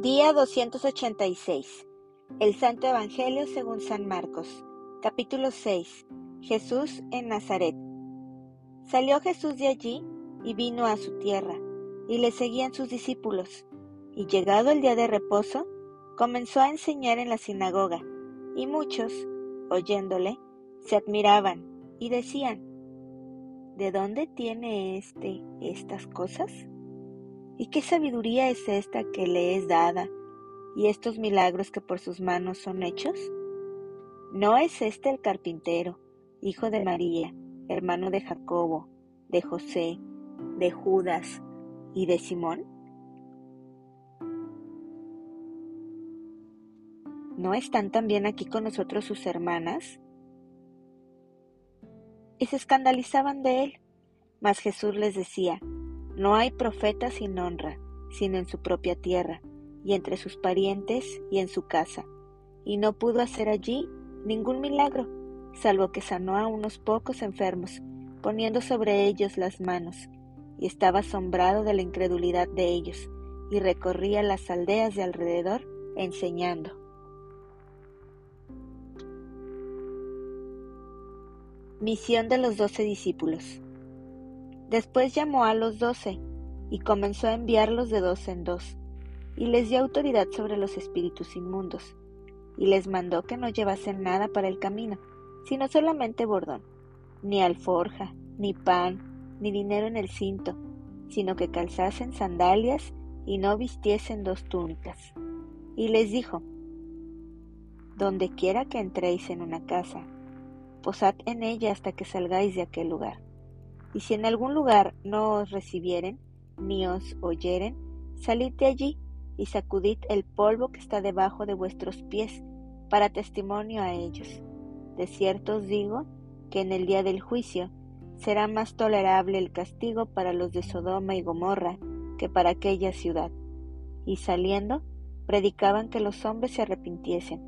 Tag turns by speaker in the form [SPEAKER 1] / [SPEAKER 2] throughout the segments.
[SPEAKER 1] Día 286. El Santo Evangelio según San Marcos. Capítulo 6. Jesús en Nazaret. Salió Jesús de allí y vino a su tierra, y le seguían sus discípulos. Y llegado el día de reposo, comenzó a enseñar en la sinagoga, y muchos, oyéndole, se admiraban y decían, ¿De dónde tiene éste estas cosas? ¿Y qué sabiduría es esta que le es dada y estos milagros que por sus manos son hechos? ¿No es este el carpintero, hijo de María, hermano de Jacobo, de José, de Judas y de Simón? ¿No están también aquí con nosotros sus hermanas? Y se escandalizaban de él, mas Jesús les decía, no hay profeta sin honra, sino en su propia tierra, y entre sus parientes y en su casa. Y no pudo hacer allí ningún milagro, salvo que sanó a unos pocos enfermos, poniendo sobre ellos las manos, y estaba asombrado de la incredulidad de ellos, y recorría las aldeas de alrededor enseñando. Misión de los doce discípulos. Después llamó a los doce y comenzó a enviarlos de dos en dos, y les dio autoridad sobre los espíritus inmundos, y les mandó que no llevasen nada para el camino, sino solamente bordón, ni alforja, ni pan, ni dinero en el cinto, sino que calzasen sandalias y no vistiesen dos túnicas. Y les dijo, Donde quiera que entréis en una casa, posad en ella hasta que salgáis de aquel lugar y si en algún lugar no os recibieren, ni os oyeren, salid de allí y sacudid el polvo que está debajo de vuestros pies, para testimonio a ellos. De cierto os digo que en el día del juicio será más tolerable el castigo para los de Sodoma y Gomorra que para aquella ciudad. Y saliendo, predicaban que los hombres se arrepintiesen,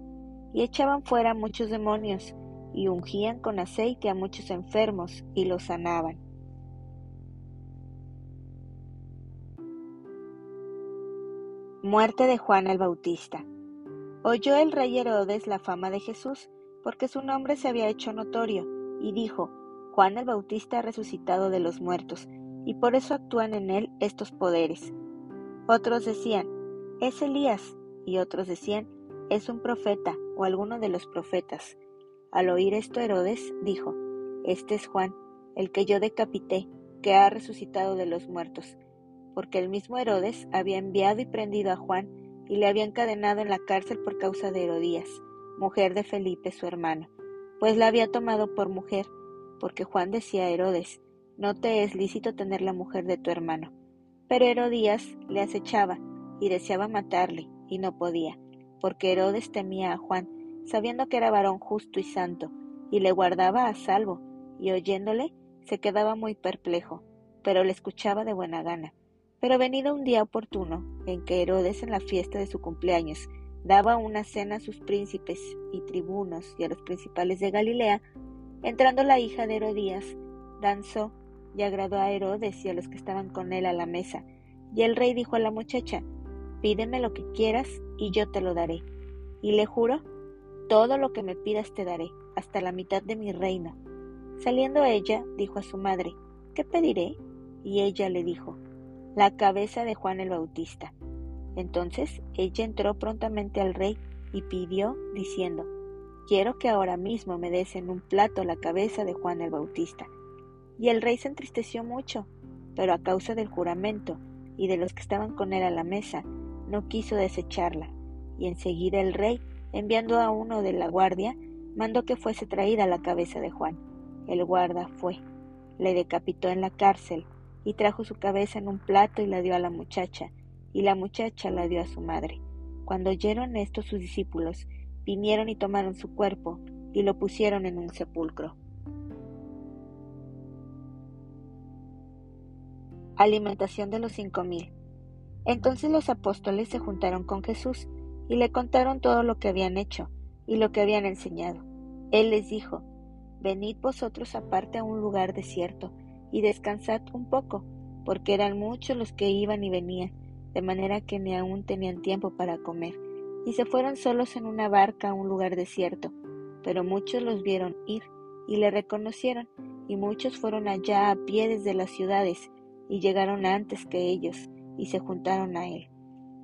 [SPEAKER 1] y echaban fuera muchos demonios, y ungían con aceite a muchos enfermos, y los sanaban. Muerte de Juan el Bautista. Oyó el rey Herodes la fama de Jesús, porque su nombre se había hecho notorio, y dijo, Juan el Bautista ha resucitado de los muertos, y por eso actúan en él estos poderes. Otros decían, es Elías, y otros decían, es un profeta o alguno de los profetas. Al oír esto Herodes dijo, Este es Juan, el que yo decapité, que ha resucitado de los muertos porque el mismo Herodes había enviado y prendido a Juan y le había encadenado en la cárcel por causa de Herodías, mujer de Felipe su hermano, pues la había tomado por mujer, porque Juan decía a Herodes, no te es lícito tener la mujer de tu hermano. Pero Herodías le acechaba y deseaba matarle, y no podía, porque Herodes temía a Juan, sabiendo que era varón justo y santo, y le guardaba a salvo, y oyéndole se quedaba muy perplejo, pero le escuchaba de buena gana. Pero venido un día oportuno, en que Herodes en la fiesta de su cumpleaños daba una cena a sus príncipes y tribunos y a los principales de Galilea, entrando la hija de Herodías, danzó y agradó a Herodes y a los que estaban con él a la mesa. Y el rey dijo a la muchacha, pídeme lo que quieras y yo te lo daré. Y le juro, todo lo que me pidas te daré, hasta la mitad de mi reino. Saliendo ella, dijo a su madre, ¿qué pediré? Y ella le dijo, la cabeza de Juan el Bautista. Entonces ella entró prontamente al rey y pidió, diciendo, Quiero que ahora mismo me des en un plato la cabeza de Juan el Bautista. Y el rey se entristeció mucho, pero a causa del juramento y de los que estaban con él a la mesa, no quiso desecharla. Y enseguida el rey, enviando a uno de la guardia, mandó que fuese traída la cabeza de Juan. El guarda fue, le decapitó en la cárcel y trajo su cabeza en un plato y la dio a la muchacha, y la muchacha la dio a su madre. Cuando oyeron esto sus discípulos, vinieron y tomaron su cuerpo y lo pusieron en un sepulcro. Alimentación de los cinco mil. Entonces los apóstoles se juntaron con Jesús y le contaron todo lo que habían hecho y lo que habían enseñado. Él les dijo, Venid vosotros aparte a un lugar desierto y descansad un poco, porque eran muchos los que iban y venían, de manera que ni aún tenían tiempo para comer, y se fueron solos en una barca a un lugar desierto. Pero muchos los vieron ir y le reconocieron, y muchos fueron allá a pie desde las ciudades, y llegaron antes que ellos, y se juntaron a él.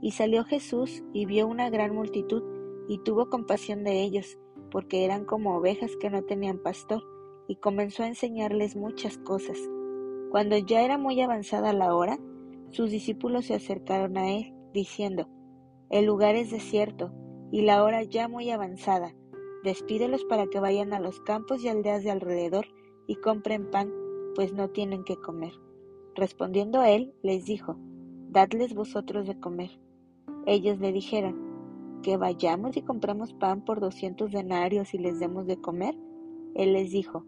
[SPEAKER 1] Y salió Jesús y vio una gran multitud, y tuvo compasión de ellos, porque eran como ovejas que no tenían pastor, y comenzó a enseñarles muchas cosas. Cuando ya era muy avanzada la hora, sus discípulos se acercaron a él, diciendo, El lugar es desierto, y la hora ya muy avanzada. Despídelos para que vayan a los campos y aldeas de alrededor y compren pan, pues no tienen que comer. Respondiendo él, les dijo, Dadles vosotros de comer. Ellos le dijeron, que vayamos y compramos pan por doscientos denarios y les demos de comer. Él les dijo,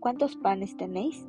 [SPEAKER 1] ¿cuántos panes tenéis?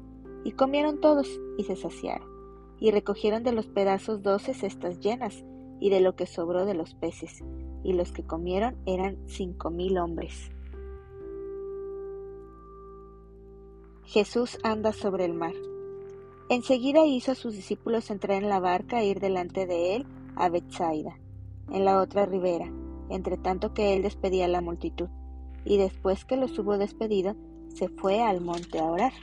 [SPEAKER 1] Y comieron todos y se saciaron y recogieron de los pedazos doce cestas llenas, y de lo que sobró de los peces, y los que comieron eran cinco mil hombres. Jesús anda sobre el mar. Enseguida hizo a sus discípulos entrar en la barca e ir delante de él a Bethsaida, en la otra ribera, entre tanto que él despedía a la multitud, y después que los hubo despedido, se fue al monte a orar.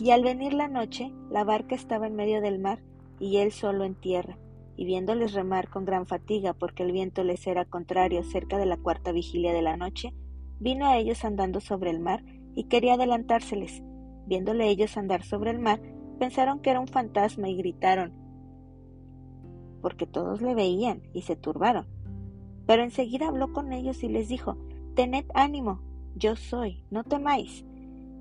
[SPEAKER 1] Y al venir la noche, la barca estaba en medio del mar y él solo en tierra, y viéndoles remar con gran fatiga porque el viento les era contrario cerca de la cuarta vigilia de la noche, vino a ellos andando sobre el mar y quería adelantárseles. Viéndole ellos andar sobre el mar, pensaron que era un fantasma y gritaron, porque todos le veían y se turbaron. Pero enseguida habló con ellos y les dijo, Tened ánimo, yo soy, no temáis.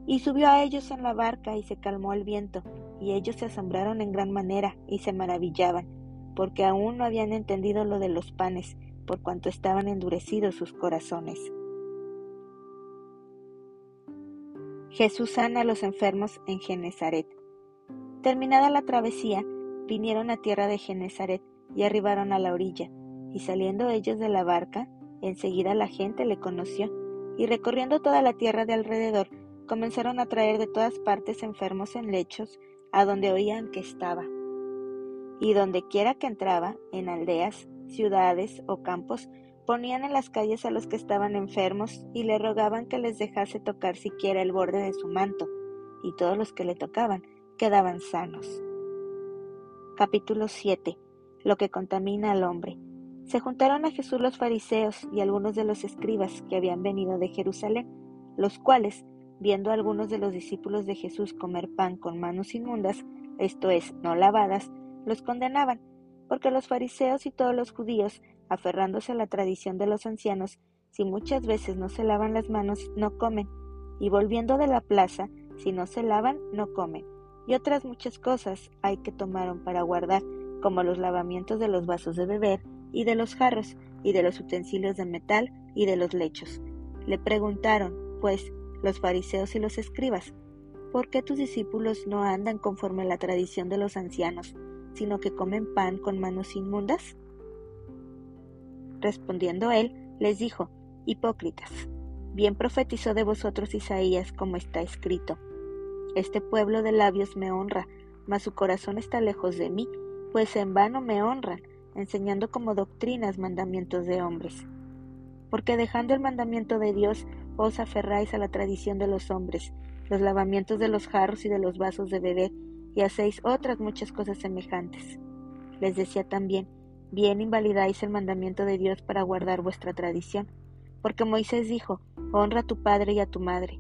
[SPEAKER 1] Y subió a ellos en la barca y se calmó el viento, y ellos se asombraron en gran manera y se maravillaban, porque aún no habían entendido lo de los panes, por cuanto estaban endurecidos sus corazones. Jesús sana a los enfermos en Genezaret. Terminada la travesía, vinieron a tierra de Genezaret y arribaron a la orilla, y saliendo ellos de la barca, enseguida la gente le conoció, y recorriendo toda la tierra de alrededor, comenzaron a traer de todas partes enfermos en lechos, a donde oían que estaba. Y donde quiera que entraba, en aldeas, ciudades o campos, ponían en las calles a los que estaban enfermos y le rogaban que les dejase tocar siquiera el borde de su manto, y todos los que le tocaban quedaban sanos. Capítulo 7. Lo que contamina al hombre. Se juntaron a Jesús los fariseos y algunos de los escribas que habían venido de Jerusalén, los cuales, viendo a algunos de los discípulos de Jesús comer pan con manos inmundas, esto es, no lavadas, los condenaban, porque los fariseos y todos los judíos, aferrándose a la tradición de los ancianos, si muchas veces no se lavan las manos, no comen, y volviendo de la plaza, si no se lavan, no comen. Y otras muchas cosas hay que tomaron para guardar, como los lavamientos de los vasos de beber, y de los jarros, y de los utensilios de metal, y de los lechos. Le preguntaron, pues, los fariseos y los escribas, ¿por qué tus discípulos no andan conforme a la tradición de los ancianos, sino que comen pan con manos inmundas? Respondiendo él, les dijo, Hipócritas, bien profetizó de vosotros Isaías como está escrito. Este pueblo de labios me honra, mas su corazón está lejos de mí, pues en vano me honran, enseñando como doctrinas mandamientos de hombres. Porque dejando el mandamiento de Dios, os aferráis a la tradición de los hombres, los lavamientos de los jarros y de los vasos de beber, y hacéis otras muchas cosas semejantes. Les decía también, bien invalidáis el mandamiento de Dios para guardar vuestra tradición, porque Moisés dijo, honra a tu padre y a tu madre,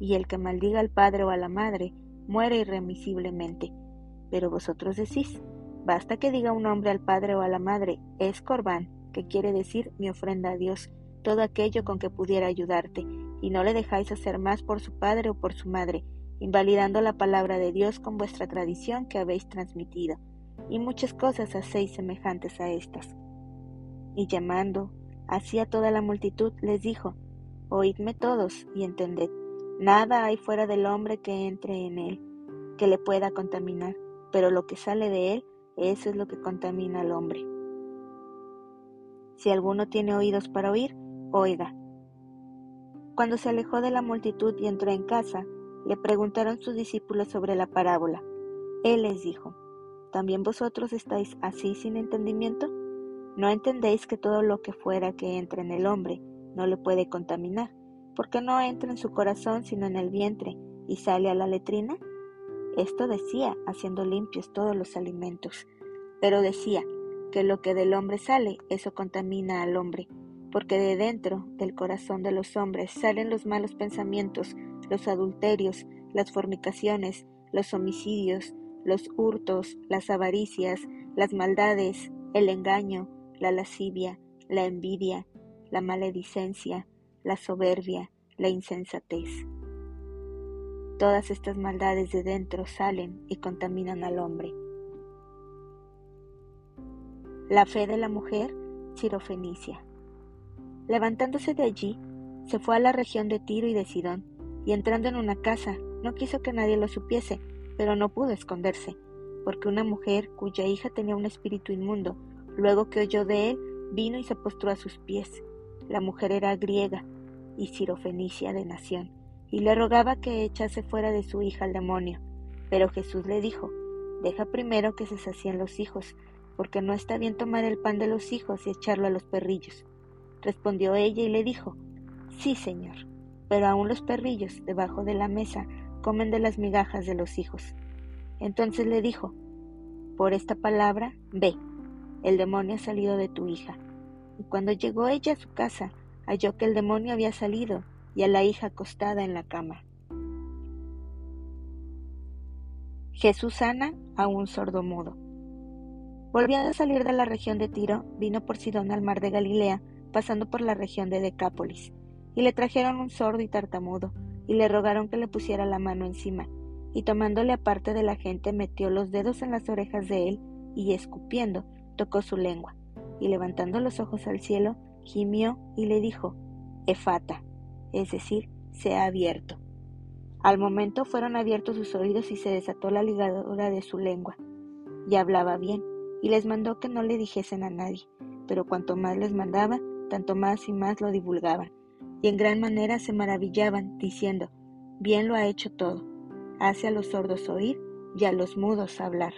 [SPEAKER 1] y el que maldiga al padre o a la madre, muere irremisiblemente. Pero vosotros decís, basta que diga un hombre al padre o a la madre, es corbán, que quiere decir mi ofrenda a Dios, todo aquello con que pudiera ayudarte, y no le dejáis hacer más por su padre o por su madre, invalidando la palabra de Dios con vuestra tradición que habéis transmitido. y muchas cosas hacéis semejantes a estas. Y llamando así a toda la multitud, les dijo, Oídme todos y entended, nada hay fuera del hombre que entre en él, que le pueda contaminar, pero lo que sale de él, eso es lo que contamina al hombre. Si alguno tiene oídos para oír, oiga. Cuando se alejó de la multitud y entró en casa, le preguntaron sus discípulos sobre la parábola. Él les dijo, ¿también vosotros estáis así sin entendimiento? ¿No entendéis que todo lo que fuera que entra en el hombre no le puede contaminar, porque no entra en su corazón sino en el vientre y sale a la letrina? Esto decía, haciendo limpios todos los alimentos. Pero decía que lo que del hombre sale, eso contamina al hombre, porque de dentro del corazón de los hombres salen los malos pensamientos, los adulterios, las fornicaciones, los homicidios, los hurtos, las avaricias, las maldades, el engaño, la lascivia, la envidia, la maledicencia, la soberbia, la insensatez. Todas estas maldades de dentro salen y contaminan al hombre. La fe de la mujer cirofenicia. Levantándose de allí, se fue a la región de Tiro y de Sidón, y entrando en una casa, no quiso que nadie lo supiese, pero no pudo esconderse, porque una mujer cuya hija tenía un espíritu inmundo, luego que oyó de él, vino y se postró a sus pies. La mujer era griega y cirofenicia de nación, y le rogaba que echase fuera de su hija al demonio. Pero Jesús le dijo, deja primero que se sacien los hijos, porque no está bien tomar el pan de los hijos y echarlo a los perrillos. Respondió ella y le dijo, Sí, Señor, pero aún los perrillos debajo de la mesa comen de las migajas de los hijos. Entonces le dijo, Por esta palabra, ve, el demonio ha salido de tu hija. Y cuando llegó ella a su casa, halló que el demonio había salido y a la hija acostada en la cama. Jesús sana a un sordo mudo. Volviendo a salir de la región de Tiro, vino por Sidón al mar de Galilea, pasando por la región de Decápolis, y le trajeron un sordo y tartamudo, y le rogaron que le pusiera la mano encima, y tomándole aparte de la gente metió los dedos en las orejas de él, y escupiendo, tocó su lengua, y levantando los ojos al cielo, gimió y le dijo, Efata, es decir, se ha abierto. Al momento fueron abiertos sus oídos y se desató la ligadura de su lengua. Y hablaba bien, y les mandó que no le dijesen a nadie, pero cuanto más les mandaba, tanto más y más lo divulgaban, y en gran manera se maravillaban, diciendo, bien lo ha hecho todo, hace a los sordos oír y a los mudos hablar.